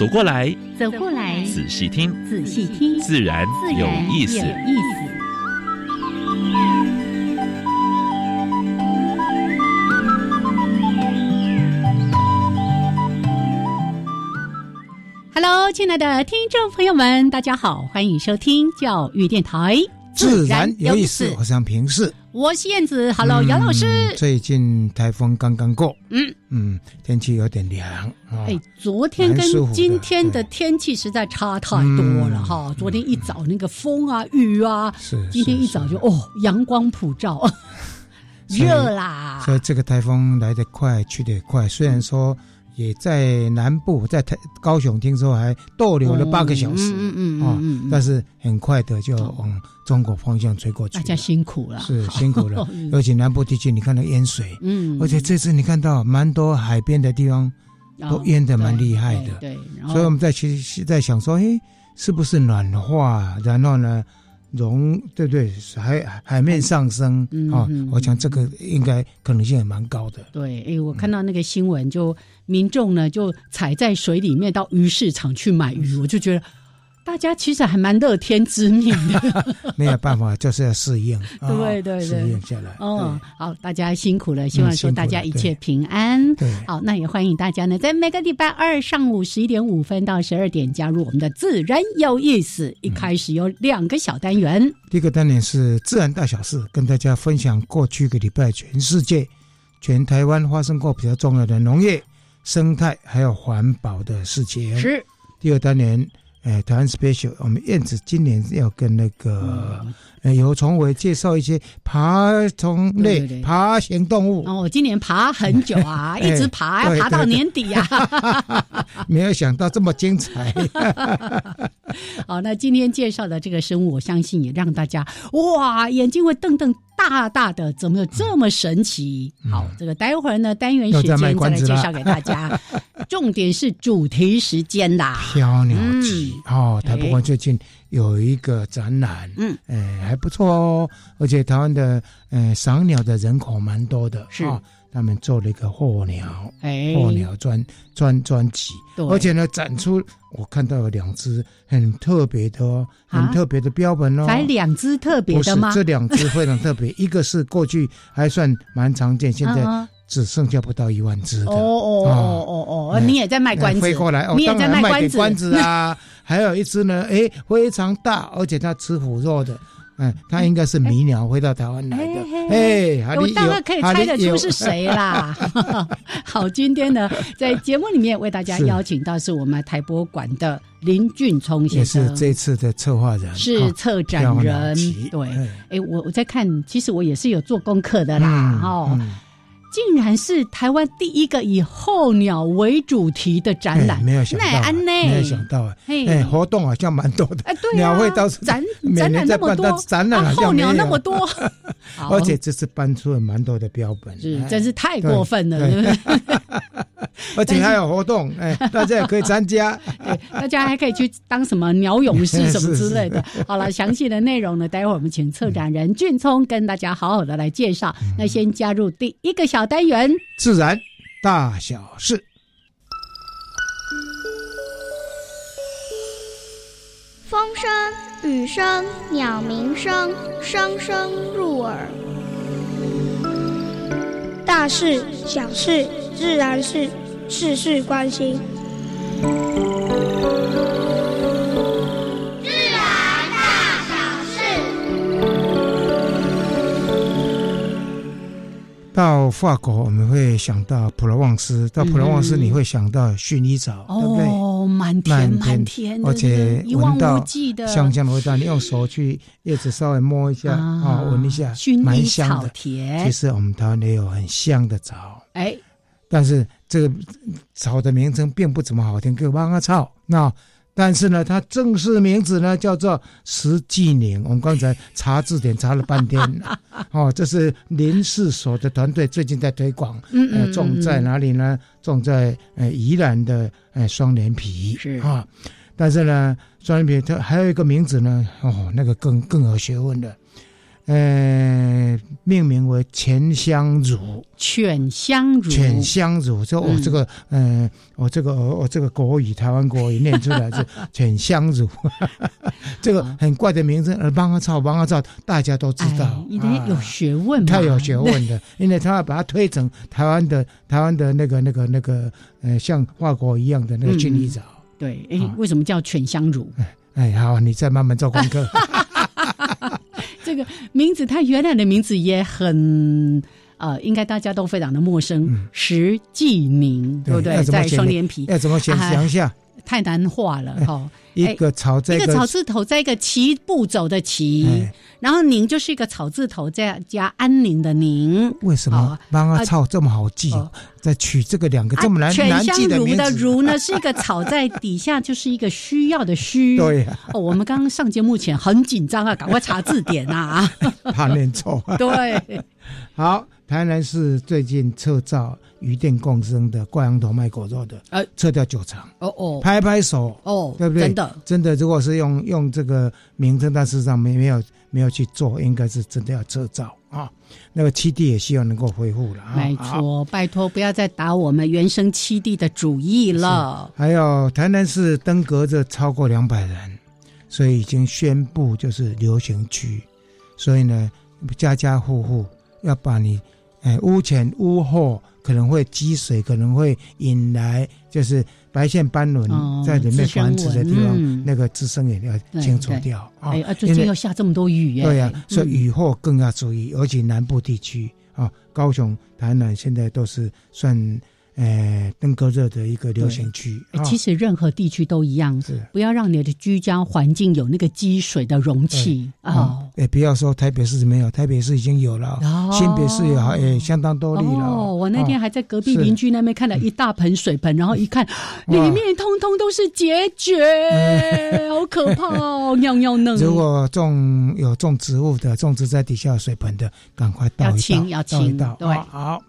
走过来，走过来，仔细听，仔细听，自然有意思。Hello，亲爱的听众朋友们，大家好，欢迎收听教育电台。自然有意思，我是平视，我是燕子。Hello，姚老师。最近台风刚刚过，嗯嗯，天气有点凉。哎，昨天跟今天的天气实在差太多了哈。昨天一早那个风啊雨啊，是今天一早就哦阳光普照，热啦。所以这个台风来得快，去得也快。虽然说。也在南部，在台高雄，听说还逗留了八个小时，嗯嗯嗯，但是很快的就往中国方向吹过去。大家辛苦了，是辛苦了。而且南部地区，你看到淹水，嗯，而且这次你看到蛮多海边的地方都淹的蛮厉害的，对。所以我们在其实在想说，哎，是不是暖化？然后呢？融对不对？海海面上升啊，我想这个应该可能性也蛮高的。对，哎，我看到那个新闻，就民众呢就踩在水里面到鱼市场去买鱼，我就觉得。大家其实还蛮乐天知命的，没有办法，就是要适应，对对对，适应下来。哦，好，大家辛苦了，希望说大家一切平安。对，好，那也欢迎大家呢，在每个礼拜二上午十一点五分到十二点加入我们的自然有意思。一开始有两个小单元，第一个单元是自然大小事，跟大家分享过去一个礼拜全世界、全台湾发生过比较重要的农业、生态还有环保的事情。是，第二单元。哎，台湾 special，我们燕子今年要跟那个游崇伟介绍一些爬虫类、爬行动物。哦，今年爬很久啊，一直爬，要爬到年底啊。没有想到这么精彩。好，那今天介绍的这个生物，我相信也让大家哇，眼睛会瞪瞪大大的，怎么有这么神奇？好，这个待会儿呢，单元时间再来介绍给大家。重点是主题时间啦，飘鸟集哦，台北最近有一个展览，嗯，哎还不错哦，而且台湾的呃赏鸟的人口蛮多的，是他们做了一个候鸟，候鸟专专专辑，而且呢展出我看到有两只很特别的哦、很特别的标本哦，才两只特别的吗？这两只非常特别，一个是过去还算蛮常见，现在。只剩下不到一万只的哦哦哦哦哦！你也在卖关子，飞过来，你也在卖关子啊！还有一只呢，哎，非常大，而且它吃腐肉的，嗯，它应该是迷鸟飞到台湾来的，哎，我大概可以猜得出是谁啦。好，今天呢，在节目里面为大家邀请到是我们台博馆的林俊聪先生，也是这次的策划人，是策展人。对，哎，我我在看，其实我也是有做功课的啦，哦。竟然是台湾第一个以候鸟为主题的展览，没有想到，没有想到啊！哎，活动好像蛮多的，哎，对鸟会倒是展 展览那么多，展览候鸟那么多，而且这次搬出了蛮多的标本，是真是太过分了，而且还有活动，哎，大家也可以参加，对，大家还可以去当什么鸟勇士什么之类的。好了，详细的内容呢，待会儿我们请策展人俊聪跟大家好好的来介绍。那先加入第一个小。小单元，自然大小事，风声、雨声、鸟鸣声，声声入耳。大事、小事、自然事，事事关心。到法国我们会想到普罗旺斯，到普罗旺斯你会想到薰衣草，对不对？哦，满天满天，而且一望无际的香香的味道。你用手去叶子稍微摸一下啊，闻一下，蛮香的。其实我们台湾也有很香的草，哎，但是这个草的名称并不怎么好听，叫芒草。那但是呢，它正式名字呢叫做石季宁。我们刚才查字典查了半天，哦，这是林氏所的团队最近在推广，呃，种在哪里呢？种在呃宜兰的呃双连皮是啊。但是呢，双连皮它还有一个名字呢，哦，那个更更有学问的。呃，命名为全香乳，犬香乳，犬香乳。就我这个，嗯，我这个，我这个国语，台湾国语念出来是 犬香乳，这个很怪的名字。而帮阿草，帮阿草，大家都知道，因为有学问，太有学问的，因为他要把它推成台湾的，台湾的那个、那个、那个，呃，像法国一样的那个薰衣草。对，哎，为什么叫犬香乳？哎，好，你再慢慢做功课。这个名字，它原来的名字也很呃，应该大家都非常的陌生。石纪宁，对不对？在双连皮，要怎么想？想一下，太难画了 哈。一个草，一个草字头，在一个齐步走的齐，然后宁就是一个草字头，再加安宁的宁。为什么帮阿草这么好记？再取这个两个这么难难记的名字？的如呢，是一个草在底下，就是一个需要的需。对。哦，我们刚刚上节目前很紧张啊，赶快查字典啊，怕念错。对。好，台南市最近测造。鱼电共生的挂羊头卖狗肉的，呃，撤掉酒厂，哦哦，拍拍手，哦，对不对？真的，真的，如果是用用这个名称，但事实上没没有没有去做，应该是真的要撤照啊。那个七地也希望能够恢复了，没错，拜托不要再打我们原生七地的主意了。还有台南市登革热超过两百人，所以已经宣布就是流行区，所以呢，家家户户要把你，哎，屋前屋后。可能会积水，可能会引来就是白线斑纹在里面繁殖的地方，那个滋生也要清除掉啊。最近要下这么多雨，对呀，所以雨后更要注意，而且南部地区啊，高雄、台南现在都是算。呃，登革热的一个流行区，其实任何地区都一样，是不要让你的居家环境有那个积水的容器啊。哎，不要说台北市没有，台北市已经有了，新北市也好，也相当多例了。哦，我那天还在隔壁邻居那边看了一大盆水盆，然后一看，里面通通都是结节，好可怕哦，尿尿嫩。如果种有种植物的，种植在底下水盆的，赶快倒一倒，要清，要清，对，好。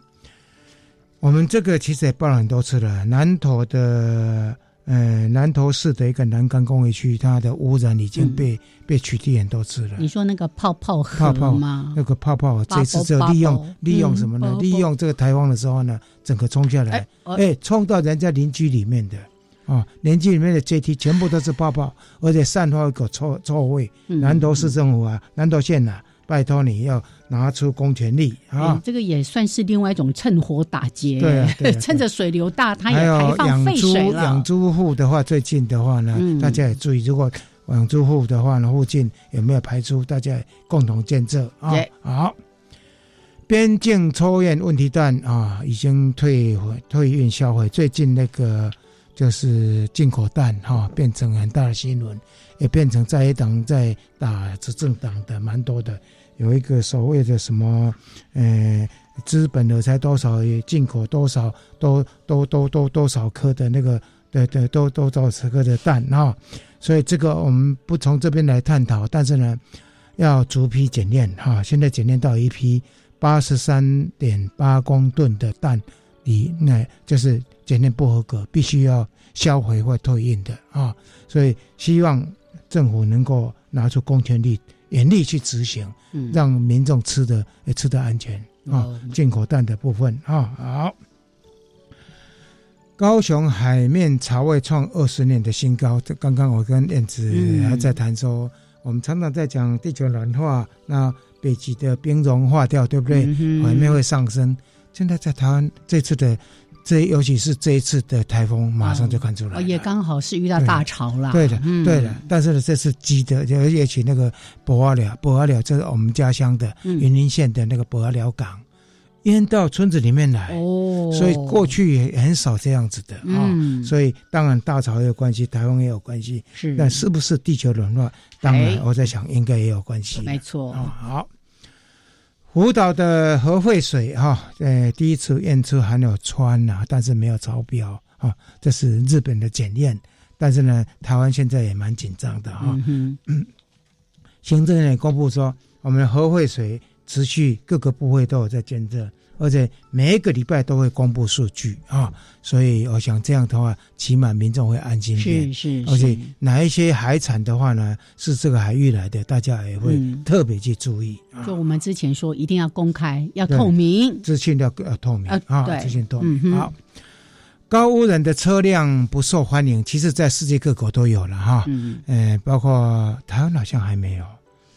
我们这个其实也报了很多次了。南投的呃南投市的一个南港工业区，它的污染已经被被取缔很多次了。你说那个泡泡河吗？那个泡泡这次就利用利用什么呢？利用这个台风的时候呢，整个冲下来，哎，冲到人家邻居里面的啊，邻居里面的阶梯全部都是泡泡，而且散发一个臭臭味。南投市政府啊，南投县呐。拜托你要拿出公权力啊！这个也算是另外一种趁火打劫。对，趁着水流大，它也排放废水了。养猪户的话，最近的话呢，大家也注意，如果养猪户的话呢，附近有没有排出？大家共同监测啊。好，边境抽验问题蛋啊，已经退退运销毁。最近那个就是进口蛋哈，变成很大的新闻，也变成在野党在打执政党的蛮多的。有一个所谓的什么，呃，资本的才多少，进口多少，多多多多多少颗的那个，对对，多多多少颗的蛋啊！所以这个我们不从这边来探讨，但是呢，要逐批检验哈。现在检验到一批八十三点八公吨的蛋，你，那就是检验不合格，必须要销毁或退运的啊！所以希望政府能够拿出公权力。严厉去执行，让民众吃的也吃的安全啊！进口蛋的部分啊，好。高雄海面潮位创二十年的新高，这刚刚我跟燕子还在谈说，我们常常在讲地球暖化，那北极的冰融化掉，对不对？海面会上升。现在在台湾这次的。这尤其是这一次的台风，马上就看出来，也刚好是遇到大潮了。对的，对的。但是呢，这次积的，而且且那个博阿寮，博阿寮，就是我们家乡的云林县的那个博阿寮港，淹到村子里面来，哦，所以过去也很少这样子的啊。所以当然大潮也有关系，台风也有关系，是。但是不是地球暖化？当然，我在想应该也有关系。没错啊。好，福岛的核废水哈，呃，第一次验出含有氚呐，但是没有超标啊，这是日本的检验。但是呢，台湾现在也蛮紧张的哈。嗯嗯。行政院公布说，我们的核废水。持续各个部位都有在监测，而且每一个礼拜都会公布数据啊，所以我想这样的话，起码民众会安心一点。是是，而且哪一些海产的话呢，是这个海域来的，大家也会特别去注意。就我们之前说，一定要公开，要透明，资讯要要透明啊，资讯透明。好，高污染的车辆不受欢迎，其实在世界各国都有了哈，嗯，包括台湾好像还没有。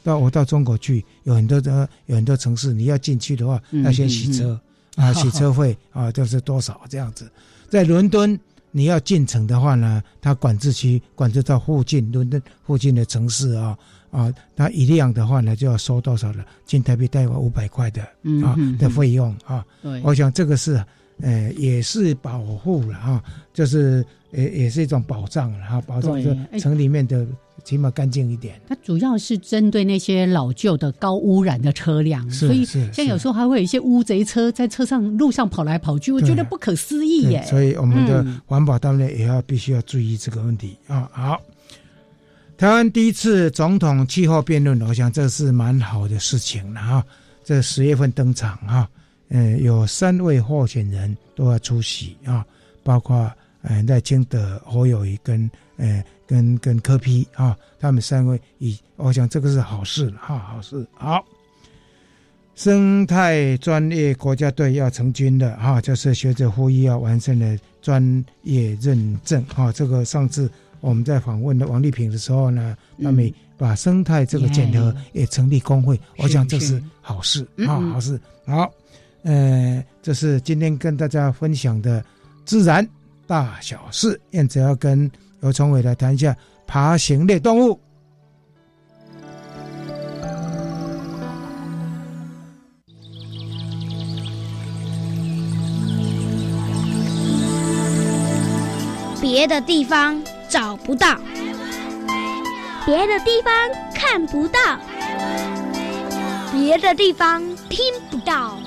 到我到中国去，有很多的有很多城市，你要进去的话，要先洗车啊，洗车费啊，就是多少这样子。在伦敦，你要进城的话呢，它管制区管制到附近伦敦附近的城市啊啊，它一辆的话呢就要收多少了？进台币大概五百块的啊的费用啊。我想这个是呃也是保护了哈，就是也也是一种保障了哈，保障这城里面的。起码干净一点。它主要是针对那些老旧的高污染的车辆，所以像有时候还会有一些乌贼车在车上路上跑来跑去，我觉得不可思议耶。所以我们的环保单位也要必须要注意这个问题啊。好，台湾第一次总统气候辩论，我想这是蛮好的事情了哈。这十月份登场哈，嗯，有三位候选人都要出席啊，包括嗯赖清德、侯友谊跟嗯。跟跟科批啊，他们三位以，我想这个是好事哈，好事好。生态专业国家队要成军了哈，就是学者呼吁要完善的专业认证哈。这个上次我们在访问的王丽萍的时候呢，他们把生态这个检核也成立工会，我想这是好事啊，好事好。呃，这是今天跟大家分享的自然大小事，燕子要跟。由崇伟来谈一下爬行类动物。别的地方找不到，别的地方看不到，别的地方听不到。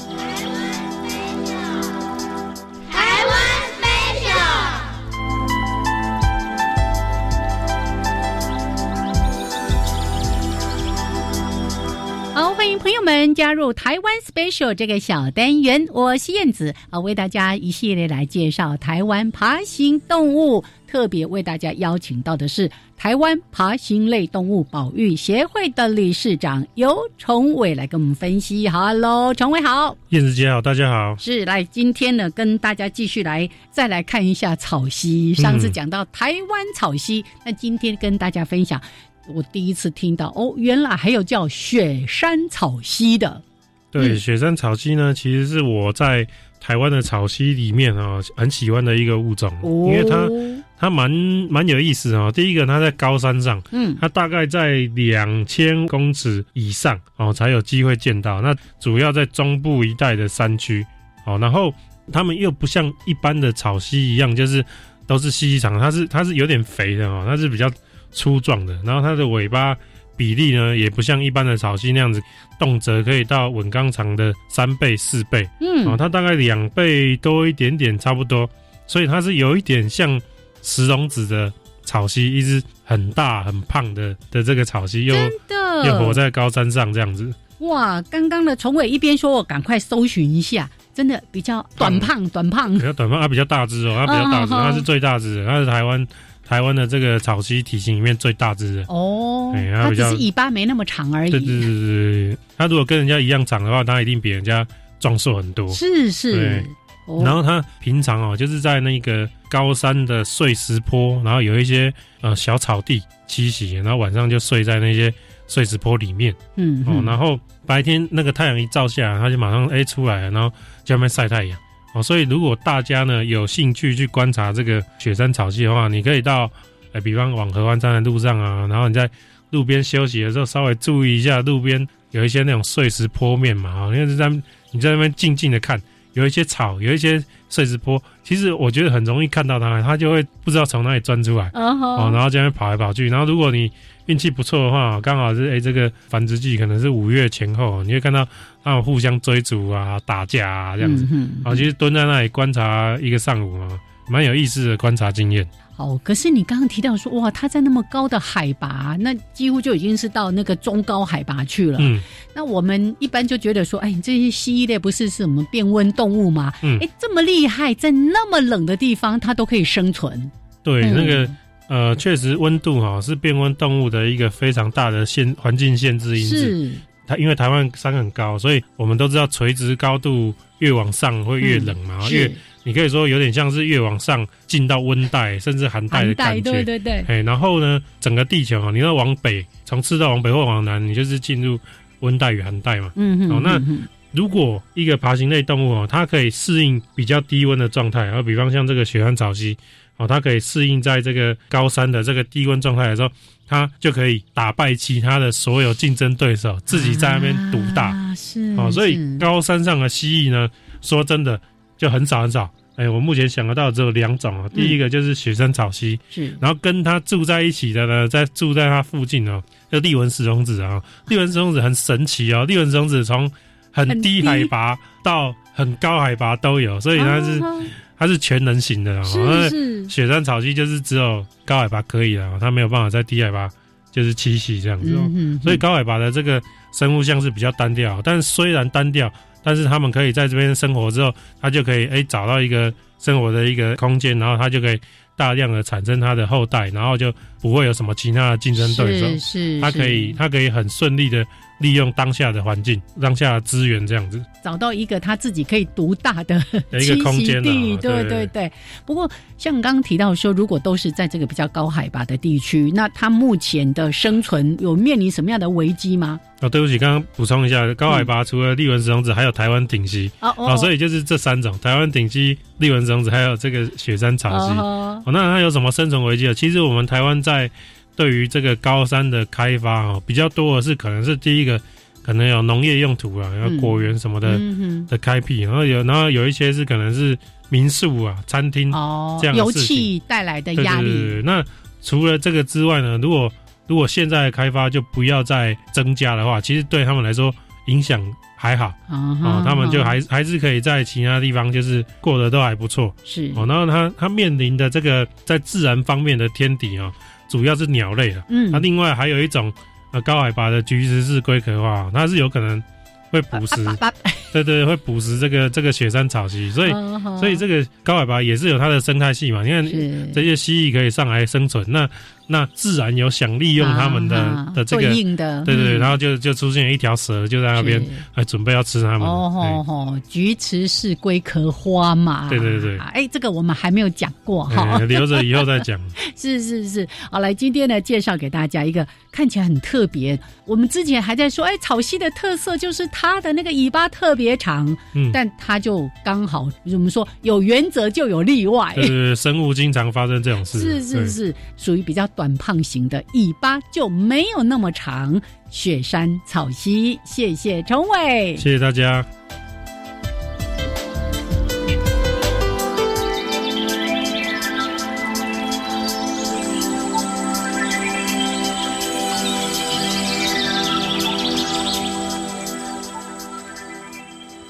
好，欢迎朋友们加入台湾 Special 这个小单元，我是燕子啊，为大家一系列来介绍台湾爬行动物。特别为大家邀请到的是台湾爬行类动物保育协会的理事长尤崇伟来跟我们分析。Hello，崇伟好，燕子姐好，大家好。是来今天呢，跟大家继续来再来看一下草溪。上次讲到台湾草溪，那今天跟大家分享。我第一次听到哦，原来还有叫雪山草溪的。对，雪山草溪呢，其实是我在台湾的草溪里面啊，很喜欢的一个物种，因为它它蛮蛮有意思啊。第一个，它在高山上，嗯，它大概在两千公尺以上哦，才有机会见到。那主要在中部一带的山区哦，然后它们又不像一般的草溪一样，就是都是细细长，它是它是有点肥的哦，它是比较。粗壮的，然后它的尾巴比例呢，也不像一般的草溪那样子，动辄可以到稳钢长的三倍、四倍，嗯，啊，它大概两倍多一点点，差不多，所以它是有一点像石龙子的草溪，一只很大很胖的的这个草溪，又又活在高山上这样子。哇，刚刚的崇伟一边说，我赶快搜寻一下，真的比较短胖，短胖，比较短胖，它比较大只哦，它比较大只，它是最大只的，它是台湾。台湾的这个草蜥体型里面最大只的哦，它只是尾巴没那么长而已。对对对对对，它如果跟人家一样长的话，它一定比人家壮硕很多。是是，然后它平常哦，就是在那个高山的碎石坡，然后有一些呃小草地栖息，然后晚上就睡在那些碎石坡里面。嗯哦，然后白天那个太阳一照下来，它就马上哎出来了，然后在外面晒太阳。哦，所以如果大家呢有兴趣去观察这个雪山草溪的话，你可以到，哎，比方往合欢山的路上啊，然后你在路边休息的时候，稍微注意一下路边有一些那种碎石坡面嘛，啊，因为在你在那边静静的看，有一些草，有一些碎石坡，其实我觉得很容易看到它，它就会不知道从哪里钻出来，哦，然后这样跑来跑去，然后如果你运气不错的话，刚好是哎这个繁殖季可能是五月前后，你会看到它们互相追逐啊、打架啊这样子，嗯啊，其实蹲在那里观察一个上午啊，蛮有意思的观察经验。哦，可是你刚刚提到说，哇，它在那么高的海拔，那几乎就已经是到那个中高海拔去了。嗯，那我们一般就觉得说，哎，这些蜥蜴类不是是我们变温动物吗？嗯，哎，这么厉害，在那么冷的地方，它都可以生存。对，那个呃，确实温度哈是变温动物的一个非常大的限环境限制因子。是，它因为台湾山很高，所以我们都知道垂直高度越往上会越冷嘛，越。你可以说有点像是越往上进到温带甚至寒带的感觉，对对对。哎，然后呢，整个地球啊，你要往北，从赤道往北或往南，你就是进入温带与寒带嘛。嗯嗯。哦，那如果一个爬行类动物哦，它可以适应比较低温的状态，而比方像这个雪山草蜥哦，它可以适应在这个高山的这个低温状态的时候，它就可以打败其他的所有竞争对手，自己在那边独大。是。哦，所以高山上的蜥蜴呢，说真的。就很少很少，哎，我目前想得到只有两种啊。第一个就是雪山草蜥，是，然后跟它住在一起的呢，在住在它附近哦，叫利文石龙子啊。利文石龙子很神奇哦，利文石龙子从很低海拔到很高海拔都有，所以它是它是全能型的。是是，雪山草鸡就是只有高海拔可以了，它没有办法在低海拔就是栖息这样子。所以高海拔的这个生物像是比较单调，但虽然单调。但是它们可以在这边生活之后，它就可以哎找到一个生活的一个空间，然后它就可以大量的产生它的后代，然后就不会有什么其他的竞争对手。是，他可以它可以很顺利的。利用当下的环境、当下的资源，这样子找到一个他自己可以独大的 一个空间地，对对对。不过像刚刚提到说，如果都是在这个比较高海拔的地区，那它目前的生存有面临什么样的危机吗？哦，对不起，刚刚补充一下，高海拔除了利文石龙子，还有台湾顶溪哦哦，所以就是这三种：台湾顶溪、利文石龙子，还有这个雪山草溪。哦，那它有什么生存危机啊？其实我们台湾在对于这个高山的开发哦，比较多的是可能是第一个，可能有农业用途啊，然后果园什么的的开辟，然后有然后有一些是可能是民宿啊、餐厅哦，这样油气带来的压力。那除了这个之外呢，如果如果现在开发就不要再增加的话，其实对他们来说影响还好哦，他们就还还是可以在其他地方就是过得都还不错。是哦，然后他他面临的这个在自然方面的天敌啊。主要是鸟类了，嗯，那另外还有一种呃高海拔的菊石是龟壳花，它是有可能会捕食，对对，会捕食这个这个雪山草蜥，所以所以这个高海拔也是有它的生态系嘛，你看这些蜥蜴可以上来生存，那。那自然有想利用他们的的这个，对对，然后就就出现一条蛇就在那边，哎准备要吃他们。哦吼吼，菊池是龟壳花嘛？对对对。哎，这个我们还没有讲过哈，留着以后再讲。是是是，好来，今天呢介绍给大家一个看起来很特别。我们之前还在说，哎，草溪的特色就是它的那个尾巴特别长，嗯，但它就刚好我们说有原则就有例外，是生物经常发生这种事，是是是，属于比较。短胖型的尾巴就没有那么长，雪山草溪。谢谢陈伟，谢谢大家。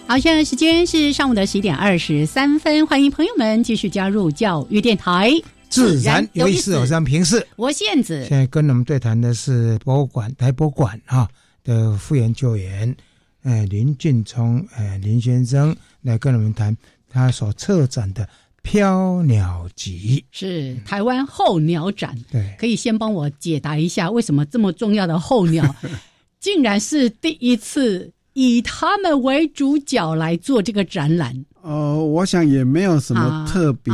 好，现在时间是上午的十一点二十三分，欢迎朋友们继续加入教育电台。自然有意思，我是平视，我是燕子。现在跟我们对谈的是博物馆台博馆哈的副研究员，呃林俊聪，呃林先生来跟我们谈他所策展的飘鸟集，是台湾候鸟展。对，可以先帮我解答一下，为什么这么重要的候鸟，竟然是第一次以他们为主角来做这个展览？呃，我想也没有什么特别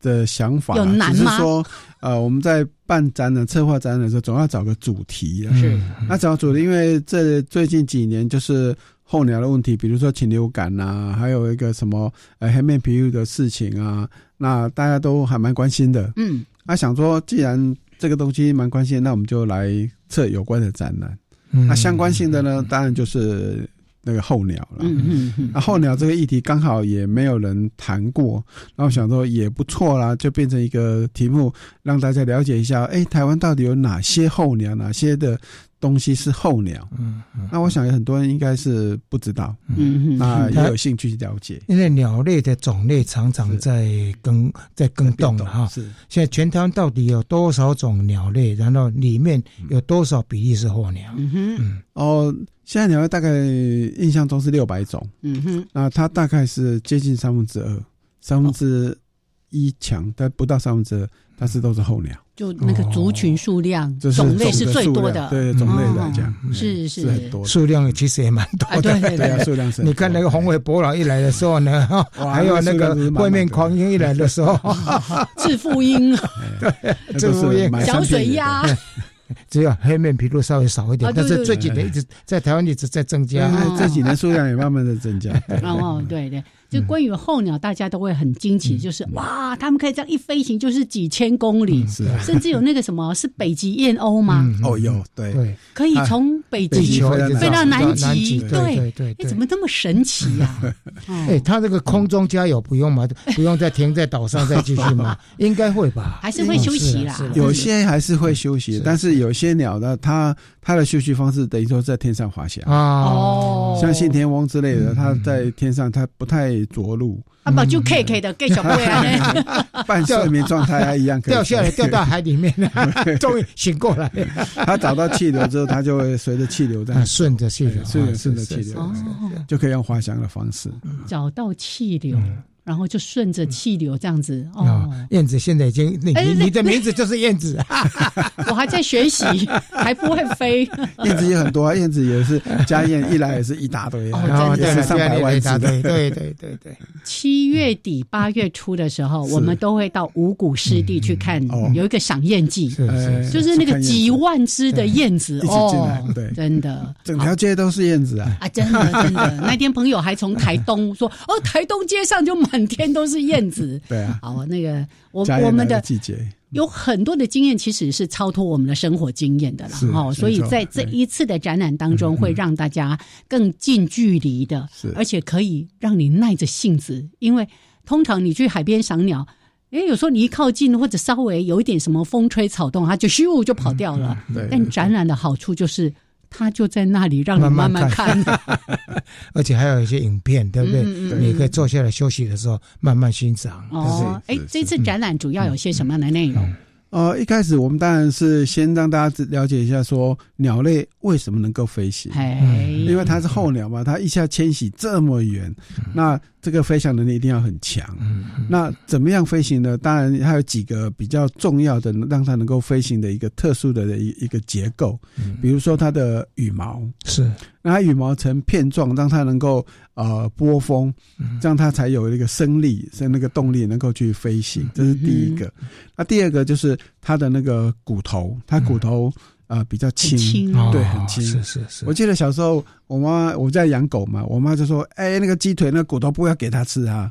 的想法，只是说，呃，我们在办展览、策划展览的时候，总要找个主题啊。是，那找主题，因为这最近几年就是候鸟的问题，比如说禽流感啊，还有一个什么呃黑面皮肤的事情啊，那大家都还蛮关心的。嗯，那想说，既然这个东西蛮关心，那我们就来测有关的展览。那相关性的呢，当然就是。那个候鸟了。嗯嗯嗯。那候鸟这个议题刚好也没有人谈过，然后想说也不错啦，就变成一个题目，让大家了解一下。哎，台湾到底有哪些候鸟？哪些的？东西是候鸟，嗯，那我想有很多人应该是不知道，嗯，那也有兴趣去了解，因为鸟类的种类常常在更在更动哈。是，现在全台湾到底有多少种鸟类？然后里面有多少比例是候鸟？嗯哼，哦，现在鸟类大概印象中是六百种，嗯哼，那它大概是接近三分之二，三分之一强，但不到三分之二。但是都是候鸟，就那个族群数量、种类是最多的。对种类来讲，是是很多，数量其实也蛮多的。对对，数量是。你看那个红尾伯劳一来的时候呢，还有那个外面狂鹰一来的时候，致富鹰，对，致富鹰，小水鸭。只有黑面琵鹭稍微少一点，但是这几年一直在台湾一直在增加，这几年数量也慢慢的增加。哦，对对。就关于候鸟，大家都会很惊奇，就是哇，他们可以这样一飞行就是几千公里，甚至有那个什么是北极燕鸥吗？哦，有对对，可以从北极飞到南极，对对对，怎么这么神奇呀？哎，他这个空中加油不用吗？不用再停在岛上再继续吗？应该会吧？还是会休息啦？有些还是会休息，但是有些鸟呢，它它的休息方式等于说在天上滑翔。啊，哦，像信天翁之类的，它在天上它不太。着陆。啊不就 K K 的 K 小贝啊，半睡眠状态一样，掉下来掉到海里面，终于醒过来。它找到气流之后，它就会随着气流在顺着气流，顺着顺着气流，就可以用滑翔的方式。找到气流。然后就顺着气流这样子哦。燕子现在已经，你你的名字就是燕子，我还在学习，还不会飞。燕子也很多啊，燕子也是家燕 一来也是一大堆，然后也是上百万只。对对对对。七月底八月初的时候，我们都会到五谷湿地去看，有一个赏燕季，就是那个几万只的燕子哦，对，真的，整条街都是燕子啊啊，真的真的。那天朋友还从台东说，哦，台东街上就满。满天都是燕子，对啊，好，那个我我们的季节。有很多的经验，其实是超脱我们的生活经验的了，哈，所以在这一次的展览当中，会让大家更近距离的，而且可以让你耐着性子，因为通常你去海边赏鸟，哎，有时候你一靠近或者稍微有一点什么风吹草动，它就咻就跑掉了。对但展览的好处就是。他就在那里让你慢慢看，而且还有一些影片，对不对？你可以坐下来休息的时候慢慢欣赏。哦，哎，这次展览主要有些什么样的内容？呃，一开始我们当然是先让大家了解一下，说鸟类为什么能够飞行？因为它是候鸟嘛，它一下迁徙这么远，那。这个飞翔能力一定要很强。那怎么样飞行呢？当然还有几个比较重要的，让它能够飞行的一个特殊的一一个结构。比如说它的羽毛是，那它羽毛成片状，让它能够呃波峰，这样它才有一个升力，是那个动力能够去飞行。这是第一个。那第二个就是它的那个骨头，它骨头。啊，比较轻，对，很轻。是是是。我记得小时候，我妈我在养狗嘛，我妈就说：“哎，那个鸡腿那骨头不要给它吃啊，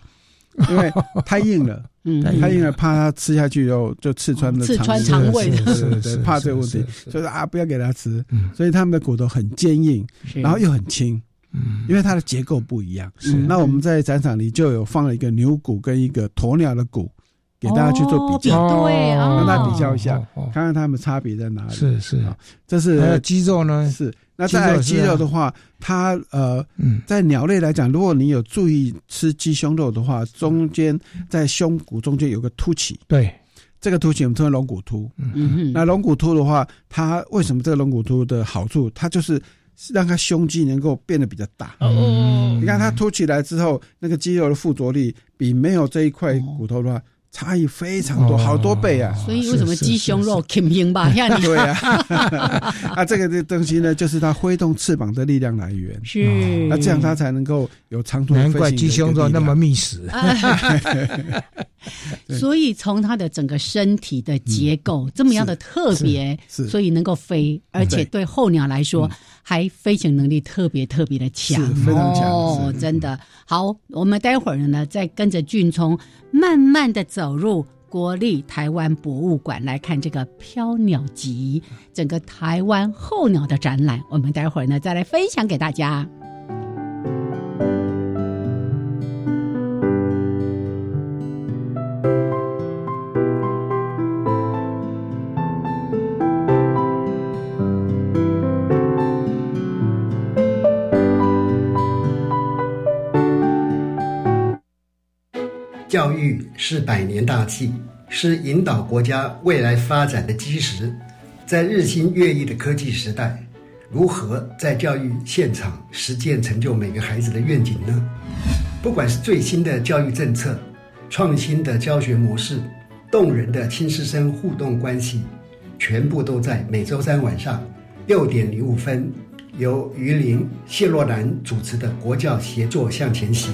因为太硬了，嗯，太硬了，怕它吃下去以后就刺穿的肠肠胃，对对，怕这个问题，所以说啊，不要给它吃。所以它们的骨头很坚硬，然后又很轻，嗯，因为它的结构不一样。那我们在展场里就有放了一个牛骨跟一个鸵鸟的骨。给大家去做比较，对，让大家比较一下，看看他们差别在哪里。是是啊，这是肌肉呢？是。那在肌肉的话，它呃，在鸟类来讲，如果你有注意吃鸡胸肉的话，中间在胸骨中间有个凸起。对，这个凸起我们称为龙骨突。嗯那龙骨突的话，它为什么这个龙骨突的好处？它就是让它胸肌能够变得比较大。哦。你看它凸起来之后，那个肌肉的附着力比没有这一块骨头的话。差异非常多，好多倍啊！所以为什么鸡胸肉肯硬吧？对啊，啊，这个这东西呢，就是它挥动翅膀的力量来源。是，那这样它才能够有长途。难怪鸡胸肉那么密实。所以从它的整个身体的结构这么样的特别，所以能够飞，而且对候鸟来说。还飞行能力特别特别的强，非常强哦，真的好。我们待会儿呢，再跟着俊聪慢慢的走入国立台湾博物馆来看这个飘鸟集，整个台湾候鸟的展览。我们待会儿呢，再来分享给大家。育是百年大计，是引导国家未来发展的基石。在日新月异的科技时代，如何在教育现场实践成就每个孩子的愿景呢？不管是最新的教育政策、创新的教学模式、动人的亲师生互动关系，全部都在每周三晚上六点零五分，由于林谢若兰主持的国教协作向前行。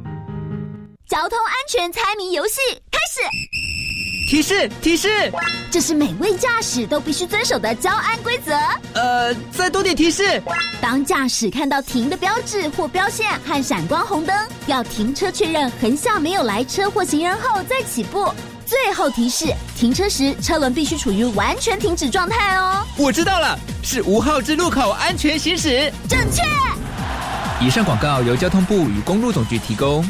交通安全猜谜游戏开始。提示提示，这是每位驾驶都必须遵守的交安规则。呃，再多点提示。当驾驶看到停的标志或标线和闪光红灯，要停车确认横向没有来车或行人后再起步。最后提示：停车时车轮必须处于完全停止状态哦。我知道了，是五号之路口安全行驶。正确。以上广告由交通部与公路总局提供。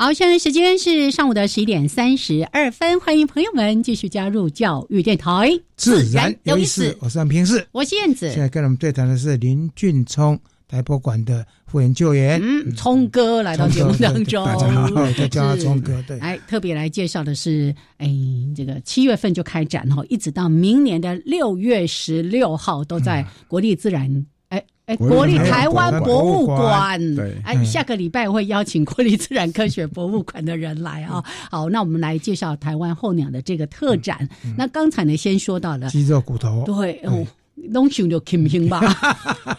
好，现在时间是上午的十一点三十二分，欢迎朋友们继续加入教育电台，自然有意思。我是安平市，我是燕子。现在跟我们对谈的是林俊聪，台博馆的副研究员。嗯，聪哥来到节目当中，大家好，再叫他聪哥。对，哎，特别来介绍的是，哎，这个七月份就开展哈，一直到明年的六月十六号都在国立自然。国立台湾博物馆，哎，下个礼拜会邀请 国立自然科学博物馆的人来啊。好，那我们来介绍台湾候鸟的这个特展。那刚才呢，先说到了。肌肉骨头，对，龙熊就听不听吧？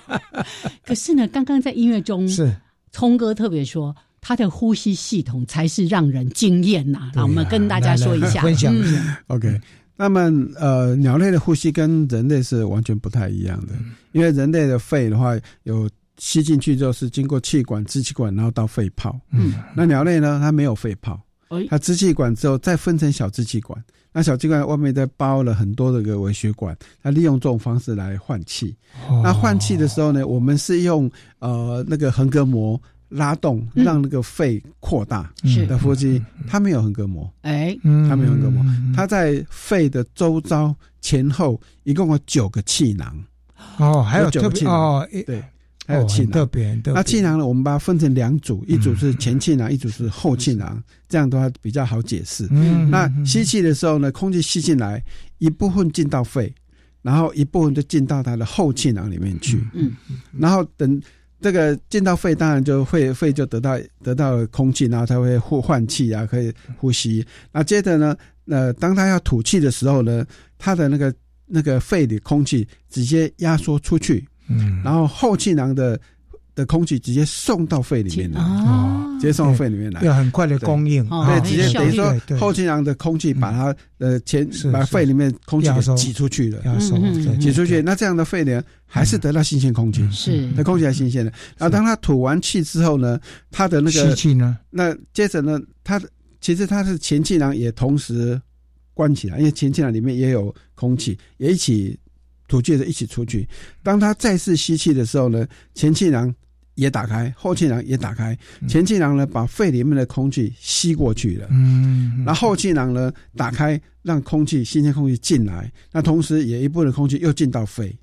可是呢，刚刚在音乐中，是。聪哥特别说，他的呼吸系统才是让人惊艳呐。那我们跟大家说一下，分享一下，OK。那么，呃，鸟类的呼吸跟人类是完全不太一样的，因为人类的肺的话，有吸进去之后是经过气管、支气管，然后到肺泡。嗯，那鸟类呢，它没有肺泡，它支气管之后再分成小支气管，那小支气管外面再包了很多的个微血管，它利用这种方式来换气。那换气的时候呢，我们是用呃那个横膈膜。拉动让那个肺扩大的呼吸，它没有横膈膜，哎，它没有横膈膜，它在肺的周遭前后一共有九个气囊，哦，还有九个气囊，对，还有气囊，特别，那气囊呢，我们把它分成两组，一组是前气囊，一组是后气囊，这样的话比较好解释。那吸气的时候呢，空气吸进来一部分进到肺，然后一部分就进到它的后气囊里面去，嗯，然后等。这个进到肺，当然就肺肺就得到得到空气，然后它会呼换气啊，可以呼吸。那接着呢，呃，当它要吐气的时候呢，它的那个那个肺里空气直接压缩出去，嗯，然后后气囊的。的空气直接送到肺里面来，直接送到肺里面来，要很快的供应，对，直接等于说后气囊的空气把它呃前把肺里面空气给挤出去了，挤出去，那这样的肺呢还是得到新鲜空气，是。那空气还新鲜的。然后当它吐完气之后呢，它的那个吸气呢，那接着呢，它的其实它是前气囊也同时关起来，因为前气囊里面也有空气，也一起吐气的一起出去。当他再次吸气的时候呢，前气囊。也打开，后气囊也打开，前气囊呢把肺里面的空气吸过去了，嗯，然后后气囊呢打开，让空气新鲜空气进来，那同时也一部分空气又进到肺，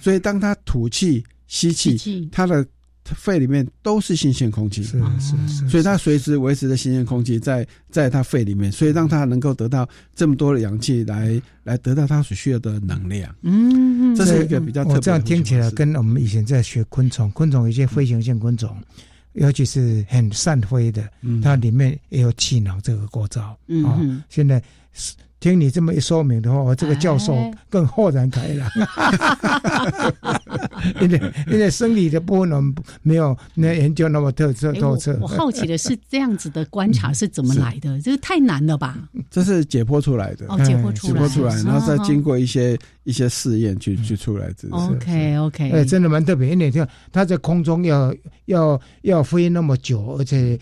所以当他吐气、吸气，它的。肺里面都是新鲜空气，是是是，所以它随时维持着新鲜空气在在它肺里面，所以让它能够得到这么多的氧气来来得到它所需要的能量。嗯，这是一个比较。我这样听起来跟我们以前在学昆虫，昆虫一些飞行性昆虫，尤其是很善飞的，它里面也有气囊这个构造嗯。现在听你这么一说明的话，我这个教授更豁然开朗。因为因为生理的部分我们没有那研究那么透彻透彻。我好奇的是，这样子的观察 是怎么来的？这个太难了吧？这是解剖出来的，哦，解剖出来，解剖出来，然后再经过一些一些试验去去出来。OK OK，哎，真的蛮特别，因为听它在空中要要要飞那么久，而且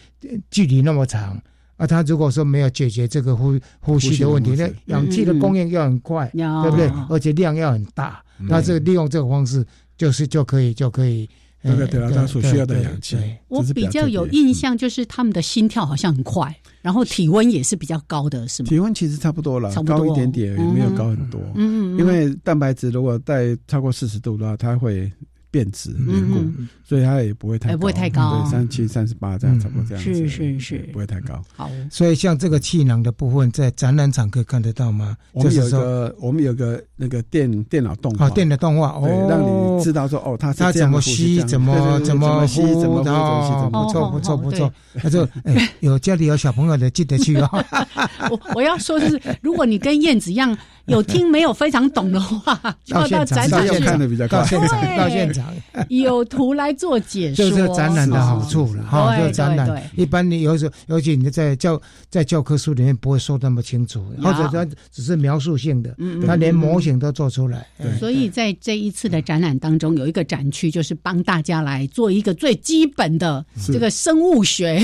距离那么长。啊，他如果说没有解决这个呼呼吸的问题，那氧气的供应要很快，对不对？而且量要很大，那这利用这个方式，就是就可以就可以那个得到他所需要的氧气。我比较有印象，就是他们的心跳好像很快，然后体温也是比较高的，是吗？体温其实差不多了，高一点点，也没有高很多。嗯嗯，因为蛋白质如果在超过四十度的话，它会。变质凝固，所以它也不会太不会太高，对，三七三十八这样差不多这样子，是是是，不会太高。好，所以像这个气囊的部分，在展览场可以看得到吗？我们有个我们有个那个电电脑动画，电脑动画，对，让你知道说哦，它它怎么吸，怎么怎么吸，怎么呼，不错不错不错。他说，哎，有家里有小朋友的记得去哦。我我要说的是，如果你跟燕子一样。有听没有非常懂的话，到到展览去看的比较到现场，到现场。有图来做解说，就是展览的好处了哈。就展览，一般你有时候，尤其你在教在教科书里面不会说那么清楚，或者说只是描述性的，他连模型都做出来。所以在这一次的展览当中，有一个展区就是帮大家来做一个最基本的这个生物学，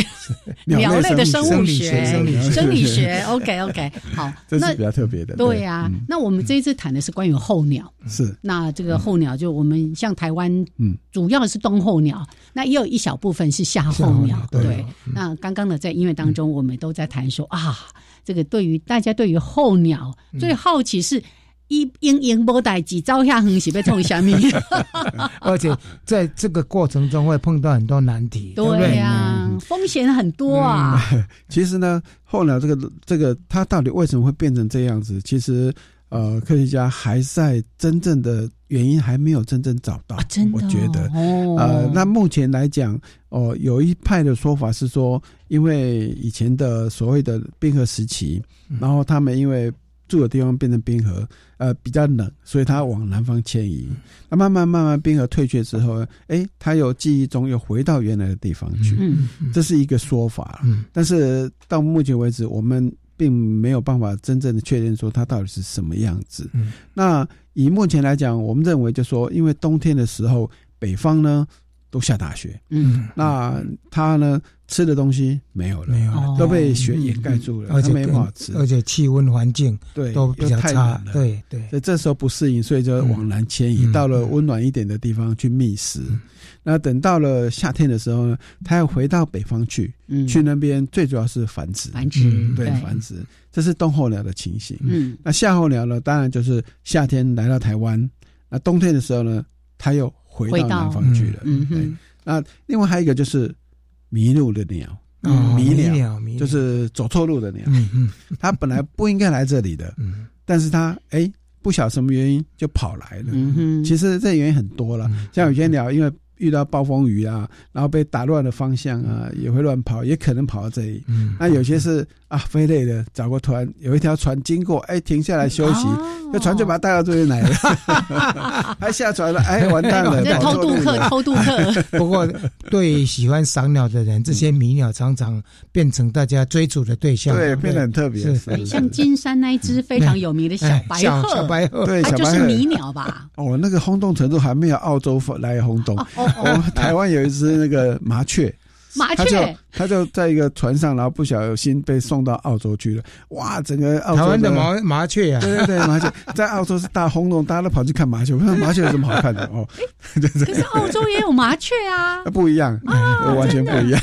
鸟类的生物学、生理学。OK OK，好，这是比较特别的。对呀。那我们这一次谈的是关于候鸟，是。那这个候鸟就我们像台湾，嗯，主要是冬候鸟，那也有一小部分是夏候鸟，对。那刚刚呢，在音乐当中，我们都在谈说啊，这个对于大家对于候鸟最好奇是。一因因波代几招下横是被冲下面，而且在这个过程中会碰到很多难题，对呀，风险很多啊。其实呢，候鸟这个这个它到底为什么会变成这样子？其实呃，科学家还在真正的原因还没有真正找到。真的，我觉得呃，那目前来讲哦，有一派的说法是说，因为以前的所谓的冰河时期，然后他们因为住的地方变成冰河，呃，比较冷，所以它往南方迁移。那慢慢慢慢冰河退却之后，哎，它又记忆中又回到原来的地方去。嗯，这是一个说法。嗯，但是到目前为止，我们并没有办法真正的确认说它到底是什么样子。嗯，那以目前来讲，我们认为就说，因为冬天的时候，北方呢。都下大雪，嗯，那它呢吃的东西没有了，没有都被雪掩盖住了，而且没法吃，而且气温环境对都比较差，对对，所以这时候不适应，所以就往南迁移，到了温暖一点的地方去觅食。那等到了夏天的时候呢，它要回到北方去，去那边最主要是繁殖，繁殖对繁殖，这是冬候鸟的情形。嗯，那夏候鸟呢，当然就是夏天来到台湾，那冬天的时候呢，它又。回到南方去了。嗯哼。那另外还有一个就是迷路的鸟，迷鸟，就是走错路的鸟。嗯嗯。它本来不应该来这里的，嗯，但是它哎，不晓什么原因就跑来了。嗯哼。其实这原因很多了，像有些鸟因为。遇到暴风雨啊，然后被打乱了方向啊，也会乱跑，也可能跑到这里。嗯那有些是啊，飞累了，找个船，有一条船经过，哎，停下来休息，那船就把它带到这边来了。还 下船了，哎，完蛋了，偷渡客，偷渡客。不过，对喜欢赏鸟的人，这些迷鸟常常变成大家追逐的对象，对，变得很特别。像金山那一只非常有名的小白鹤，小白鹤，对，它就是迷鸟吧？哦，那个轰动程度还没有澳洲来轰动。我们台湾有一只那个麻雀，麻雀。他就在一个船上，然后不小心被送到澳洲去了。哇，整个澳洲的麻麻雀啊，对对对，麻雀 在澳洲是大轰动，大家都跑去看麻雀。我说麻雀有什么好看的哦？可是澳洲也有麻雀啊，不一样啊，完全不一样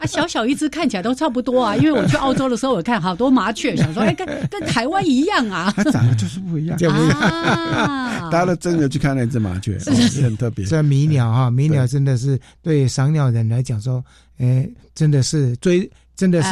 啊，小小一只看起来都差不多啊。因为我去澳洲的时候，我看好多麻雀，想说哎，跟跟台湾一样啊，它长得就是不一样，大家都真的去看那只麻雀，是很特别。这迷鸟哈，迷鸟真的是对赏鸟人来讲说。哎，真的是追真的是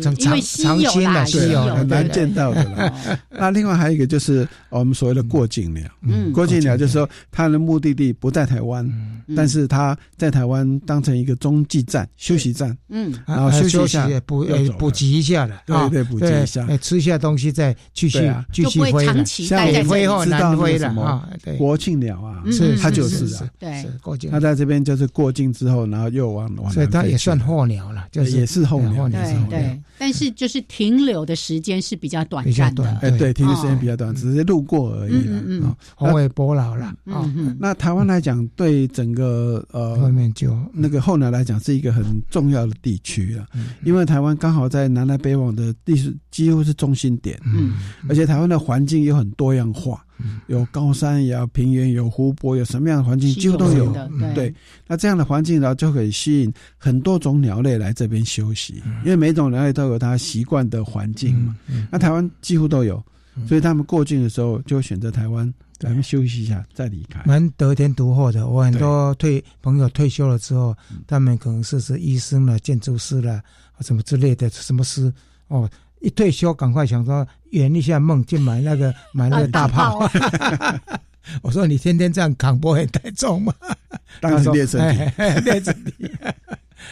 长长长青的，对，很难见到的了。那另外还有一个就是我们所谓的过境鸟，嗯，过境鸟就是说它的目的地不在台湾，但是它在台湾当成一个中继站、休息站，嗯，然后休息一下，补补给一下了，对对，补给一下，吃一下东西再继续继续飞了。像你飞后南飞了啊，国庆鸟啊，是它就是啊，对，过境。它在这边就是过境之后，然后又往往所以它也算候鸟了，就是也是候鸟，对对。但是就是停留的时间是比较短暂的，哎，对，停留时间比较短，只是路过而已。嗯嗯，红尾波老了。嗯嗯，那台湾来讲，对整个呃后面就那个后来来讲，是一个很重要的地区了。因为台湾刚好在南来北往的地势几乎是中心点。嗯，而且台湾的环境有很多样化。有高山，也有平原，有湖泊，有什么样的环境几乎都有。对，那这样的环境呢，就可以吸引很多种鸟类来这边休息，因为每种鸟类都有它习惯的环境嘛。那台湾几乎都有，所以他们过境的时候就选择台湾来休息一下，再离开。蛮得天独厚的。我很多退朋友退休了之后，他们可能是是医生了、建筑师了，什么之类的，什么师哦。一退休，赶快想说圆一下梦，就买那个 买那个大炮。我说你天天这样扛，不会太重吗？当然是练身体，练身体。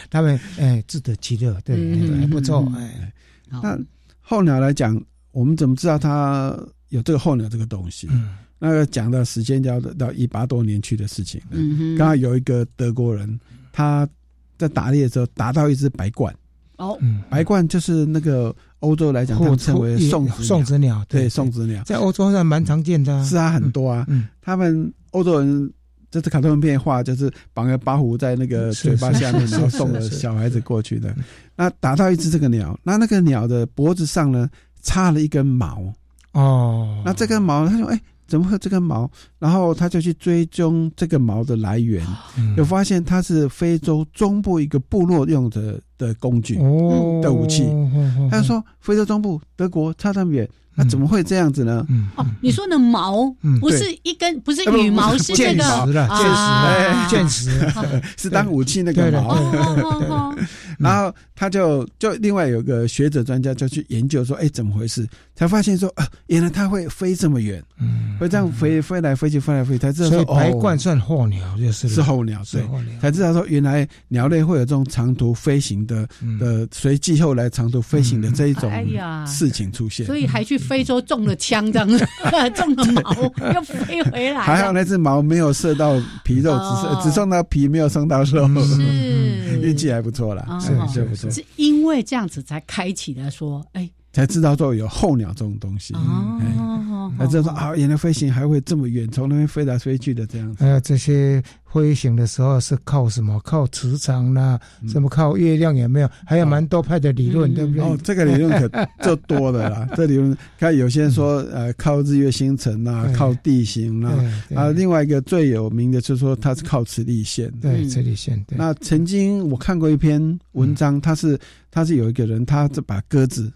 他们哎，自得其乐，对，还不错。哎，那候鸟来讲，我们怎么知道它有这个候鸟这个东西？嗯那个讲的时间要到一八多年去的事情。嗯哼，刚刚有一个德国人，他在打猎的时候打到一只白鹳。哦，白鹳就是那个。欧洲来讲，他们称为送送子鸟，对送子鸟，在欧洲上蛮常见的。是啊，很多啊。他们欧洲人这次卡通片画就是绑个八虎在那个嘴巴下面，然后送了小孩子过去的。那打到一只这个鸟，那那个鸟的脖子上呢插了一根毛。哦，那这根毛，他说：“哎。”怎么会这根毛？然后他就去追踪这个毛的来源，有发现它是非洲中部一个部落用的的工具的武器。他就说非洲中部德国差那么远。那怎么会这样子呢？哦，你说的毛不是一根，不是羽毛，是这个啊，剑石，是当武器那个毛。然后他就就另外有个学者专家就去研究说，哎，怎么回事？才发现说啊，原来它会飞这么远，会这样飞飞来飞去，飞来飞去，才知道说白冠算候鸟，就是是候鸟，对，才知道说原来鸟类会有这种长途飞行的的随季候来长途飞行的这一种事情出现，所以还去。非洲中了枪，这样。中了毛又飞回来，还好那只毛没有射到皮肉，只只中到皮，没有伤到肉，是。运气还不错啦，是是不错。是因为这样子才开启了说，哎。才知道说有候鸟这种东西，哦，才知道说啊，原来飞行还会这么远，从那边飞来飞去的这样子。还有这些飞行的时候是靠什么？靠磁场啦，什么靠月亮有没有？还有蛮多派的理论，对不对？哦，这个理论可就多了啦。这理论看有些人说，呃，靠日月星辰呐，靠地形啦，啊，另外一个最有名的就是说它是靠磁力线，对，磁力线。那曾经我看过一篇文章，他是他是有一个人，他是把鸽子。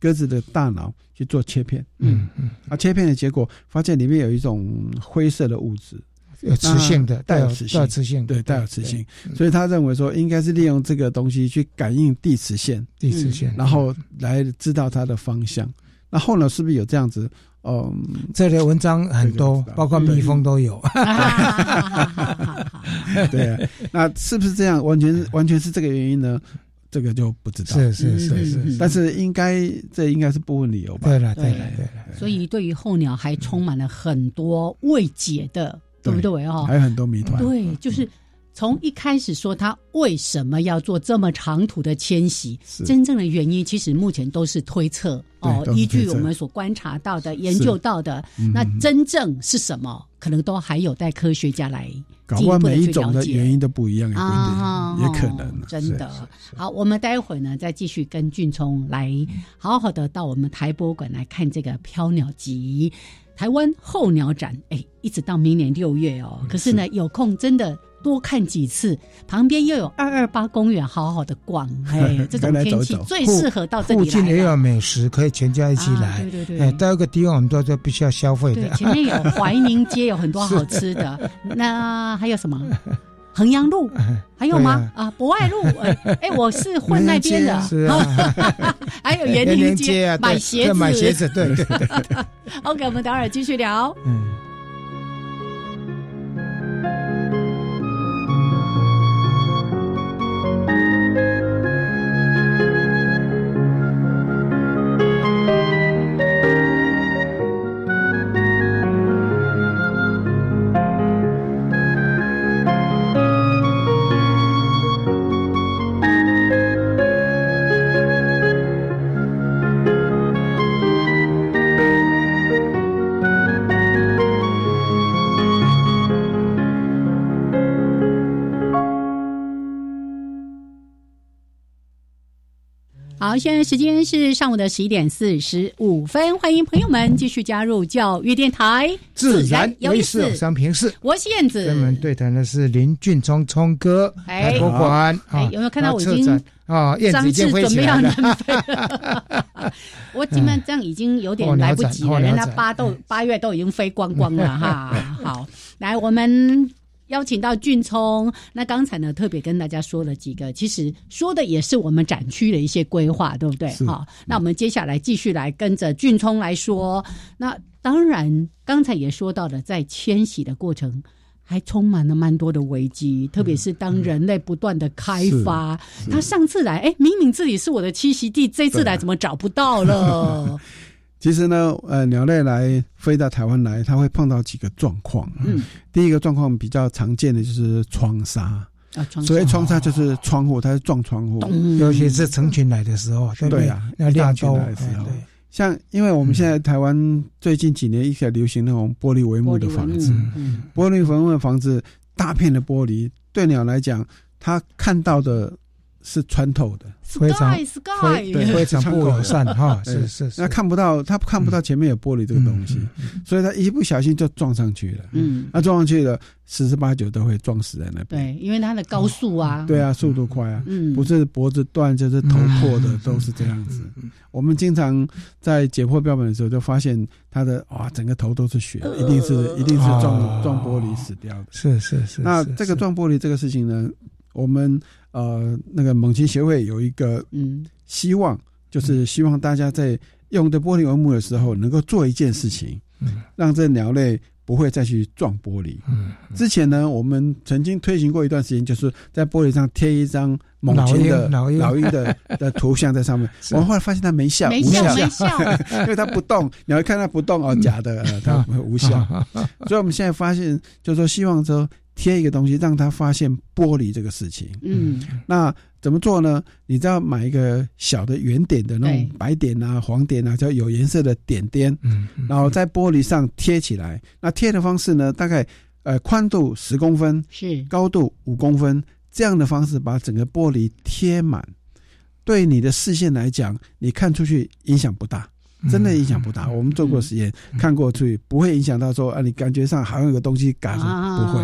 鸽子的大脑去做切片，嗯嗯，啊，切片的结果发现里面有一种灰色的物质，有磁性的，带有磁性，对，带有磁性，所以他认为说应该是利用这个东西去感应地磁线，地磁线，然后来知道它的方向。那后来是不是有这样子？嗯，这类文章很多，包括蜜蜂都有。对，那是不是这样？完全完全是这个原因呢？这个就不知道，是是是是，但是应该这应该是部分理由吧？对了对了对了，所以对于候鸟还充满了很多未解的，对不对？哦，还有很多谜团。对，就是从一开始说他为什么要做这么长途的迁徙，真正的原因其实目前都是推测哦，依据我们所观察到的、研究到的，那真正是什么，可能都还有待科学家来。搞不好每一种的原因都不一样，也也可能。真的好，我们待会呢再继续跟俊聪来好好的到我们台博馆来看这个飘鸟集。台湾候鸟展，哎，一直到明年六月哦。可是呢，有空真的多看几次。旁边又有二二八公园，好好的逛。哎，这种天气最适合到这里来。附近也有美食，可以全家一起来。对对对。哎，到一个地方，我们都都必须要消费的。前面有 怀宁街，有很多好吃的。那还有什么？衡阳路还有吗？啊，博爱路，哎，我是混那边的，是啊，还有园林街买鞋子，买鞋子，对对对。OK，我们等会儿继续聊。嗯。时间是上午的十一点四十五分，欢迎朋友们继续加入教育电台，自然有意思，三平四，我是燕子。我们对谈的是林俊聪聪哥，哎，博馆，哎，有没有看到我已经啊？燕子已经飞起来了。我基本上已经有点来不及了，人家八都八月都已经飞光光了哈。好，来我们。邀请到俊聪，那刚才呢特别跟大家说了几个，其实说的也是我们展区的一些规划，对不对？好，那我们接下来继续来跟着俊聪来说。那当然，刚才也说到了，在迁徙的过程还充满了蛮多的危机，特别是当人类不断的开发。他上次来，哎，明明这里是我的栖息地，这次来怎么找不到了？其实呢，呃，鸟类来飞到台湾来，它会碰到几个状况。嗯，第一个状况比较常见的就是窗纱。啊，所以窗纱就是窗户，它是撞窗户，尤其是成群来的时候，对呀，要大群来的时候。像因为我们现在台湾最近几年一直流行那种玻璃帷幕的房子，玻璃帷幕的房子，大片的玻璃，对鸟来讲，它看到的。是穿透的，非常非非常不友善哈，是是，那看不到，他看不到前面有玻璃这个东西，所以他一不小心就撞上去了，嗯，那撞上去了，十之八九都会撞死在那边，对，因为它的高速啊，对啊，速度快啊，嗯，不是脖子断就是头破的，都是这样子。我们经常在解剖标本的时候就发现他的哇，整个头都是血，一定是一定是撞撞玻璃死掉的，是是是。那这个撞玻璃这个事情呢，我们。呃，那个猛禽协会有一个嗯希望，就是希望大家在用的玻璃帷幕的时候，能够做一件事情，嗯，让这鸟类不会再去撞玻璃。嗯，之前呢，我们曾经推行过一段时间，就是在玻璃上贴一张猛禽的老鹰的 的图像在上面。我们后来发现它没效，没效，因为它不动。你要看它不动哦，假的，它无效。所以我们现在发现，就是说希望说。贴一个东西，让他发现玻璃这个事情。嗯，那怎么做呢？你只要买一个小的圆点的那种白点啊、黄点啊，叫有颜色的点点。嗯，然后在玻璃上贴起来。那贴的方式呢？大概呃宽度十公分，是高度五公分，这样的方式把整个玻璃贴满。对你的视线来讲，你看出去影响不大。真的影响不大，我们做过实验，看过去不会影响到说啊，你感觉上好像有个东西嘎着，不会。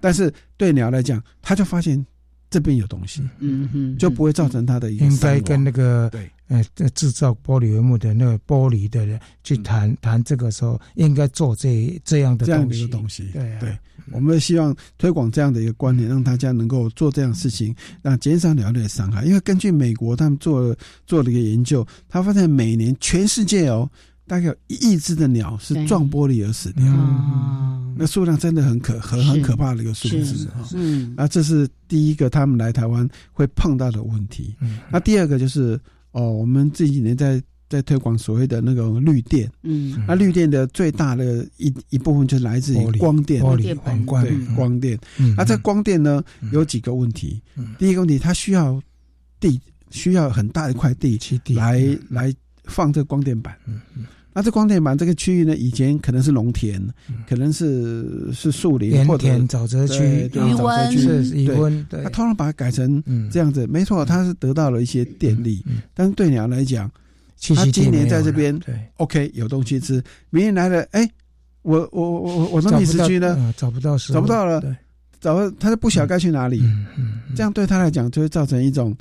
但是对鸟来讲，它就发现这边有东西，嗯哼，就不会造成它的应该跟那个对。呃，在制造玻璃帷幕的那个玻璃的人去谈谈，这个时候应该做这这样的这样的一个东西。对对，我们希望推广这样的一个观念，让大家能够做这样事情，让减少鸟类的伤害。因为根据美国他们做做了一个研究，他发现每年全世界哦，大概有一亿只的鸟是撞玻璃而死掉，那数量真的很可很很可怕的一个数字啊。嗯，那这是第一个他们来台湾会碰到的问题。嗯，那第二个就是。哦，我们这几年在在推广所谓的那个绿电，嗯，那绿电的最大的一一部分就来自于光电，玻璃光对光电。那这光电呢有几个问题，第一个问题，它需要地，需要很大一块地来来放这个光电板。嗯嗯。那这光电板这个区域呢，以前可能是农田，可能是是树林或者沼泽区、渔温是渔温。他突然把它改成这样子，没错，他是得到了一些电力。但是对鸟来讲，它今年在这边，OK，有东西吃。明年来了，哎，我我我我我的觅食区呢？找不到，找不到了，找他就不晓该去哪里。这样对他来讲，就会造成一种。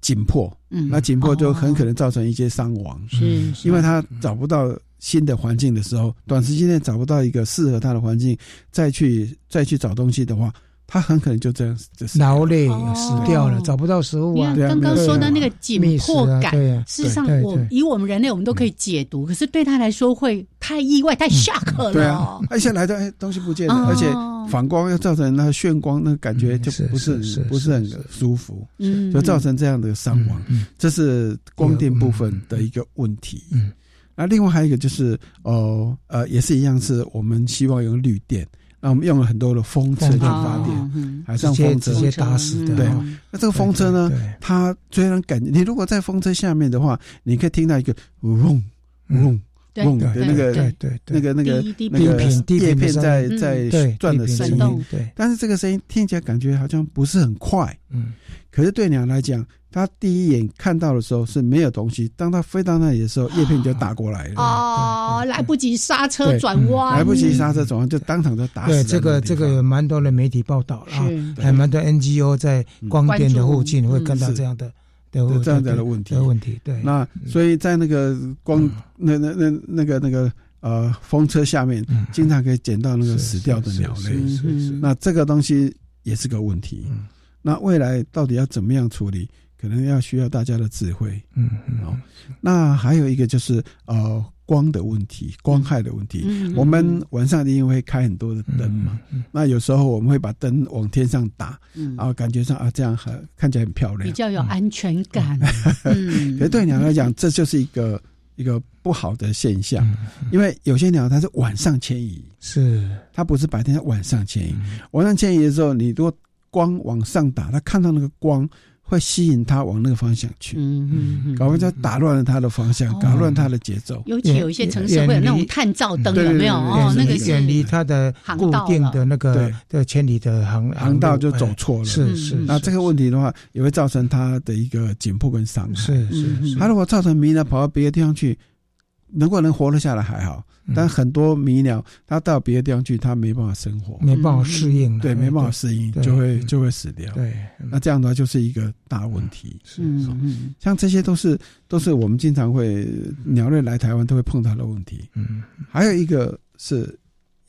紧迫，嗯，那紧迫就很可能造成一些伤亡，是，因为他找不到新的环境的时候，短时间内找不到一个适合他的环境，再去再去找东西的话，他很可能就这样就是劳累死掉了，找不到食物啊。刚刚说的那个紧迫感，事实上我以我们人类我们都可以解读，可是对他来说会太意外、太 shock 了。对啊，而且来的哎东西不见了，而且反光又造成那个眩光，那感觉就不是不是很舒服，就造成这样的伤亡。这是光电部分的一个问题。嗯。那另外还有一个就是，哦，呃，也是一样，是我们希望用绿电，那我们用了很多的风车去发电，还是风车。直接打死的。对，那这个风车呢，它虽然感觉，你如果在风车下面的话，你可以听到一个嗡嗡嗡的那个，对对，那个那个那个叶片在在转的声音，对。但是这个声音听起来感觉好像不是很快，嗯，可是对鸟来讲。它第一眼看到的时候是没有东西，当它飞到那里的时候，叶片就打过来了。哦，来不及刹车转弯，来不及刹车转弯就当场就打死。对，这个这个有蛮多的媒体报道了，还蛮多 NGO 在光电的附近会看到这样的的这样子的问题。问题对。那所以在那个光那那那那个那个呃风车下面，经常可以捡到那个死掉的鸟类。那这个东西也是个问题。那未来到底要怎么样处理？可能要需要大家的智慧，嗯嗯，哦，那还有一个就是呃光的问题，光害的问题。我们晚上因为会开很多的灯嘛，那有时候我们会把灯往天上打，然后感觉上啊这样很看起来很漂亮，比较有安全感。嗯，可是对鸟来讲，这就是一个一个不好的现象，因为有些鸟它是晚上迁移，是。它不是白天，晚上迁移。晚上迁移的时候，你如果光往上打，它看到那个光。会吸引他往那个方向去，嗯嗯，搞完就打乱了他的方向，搞乱他的节奏。尤其有一些城市会有那种探照灯，有没有？哦，那个远离他的固定的那个的千里的航航道就走错了。是是，那这个问题的话，也会造成他的一个紧迫跟伤害。是是，他如果造成迷呢，跑到别的地方去。能够能活得下来还好，但很多迷鸟它到别的地方去，它没办法生活，没办法适应，对，没办法适应，就会就会死掉。对，那这样的话就是一个大问题。是，像这些都是都是我们经常会鸟类来台湾都会碰到的问题。嗯，还有一个是。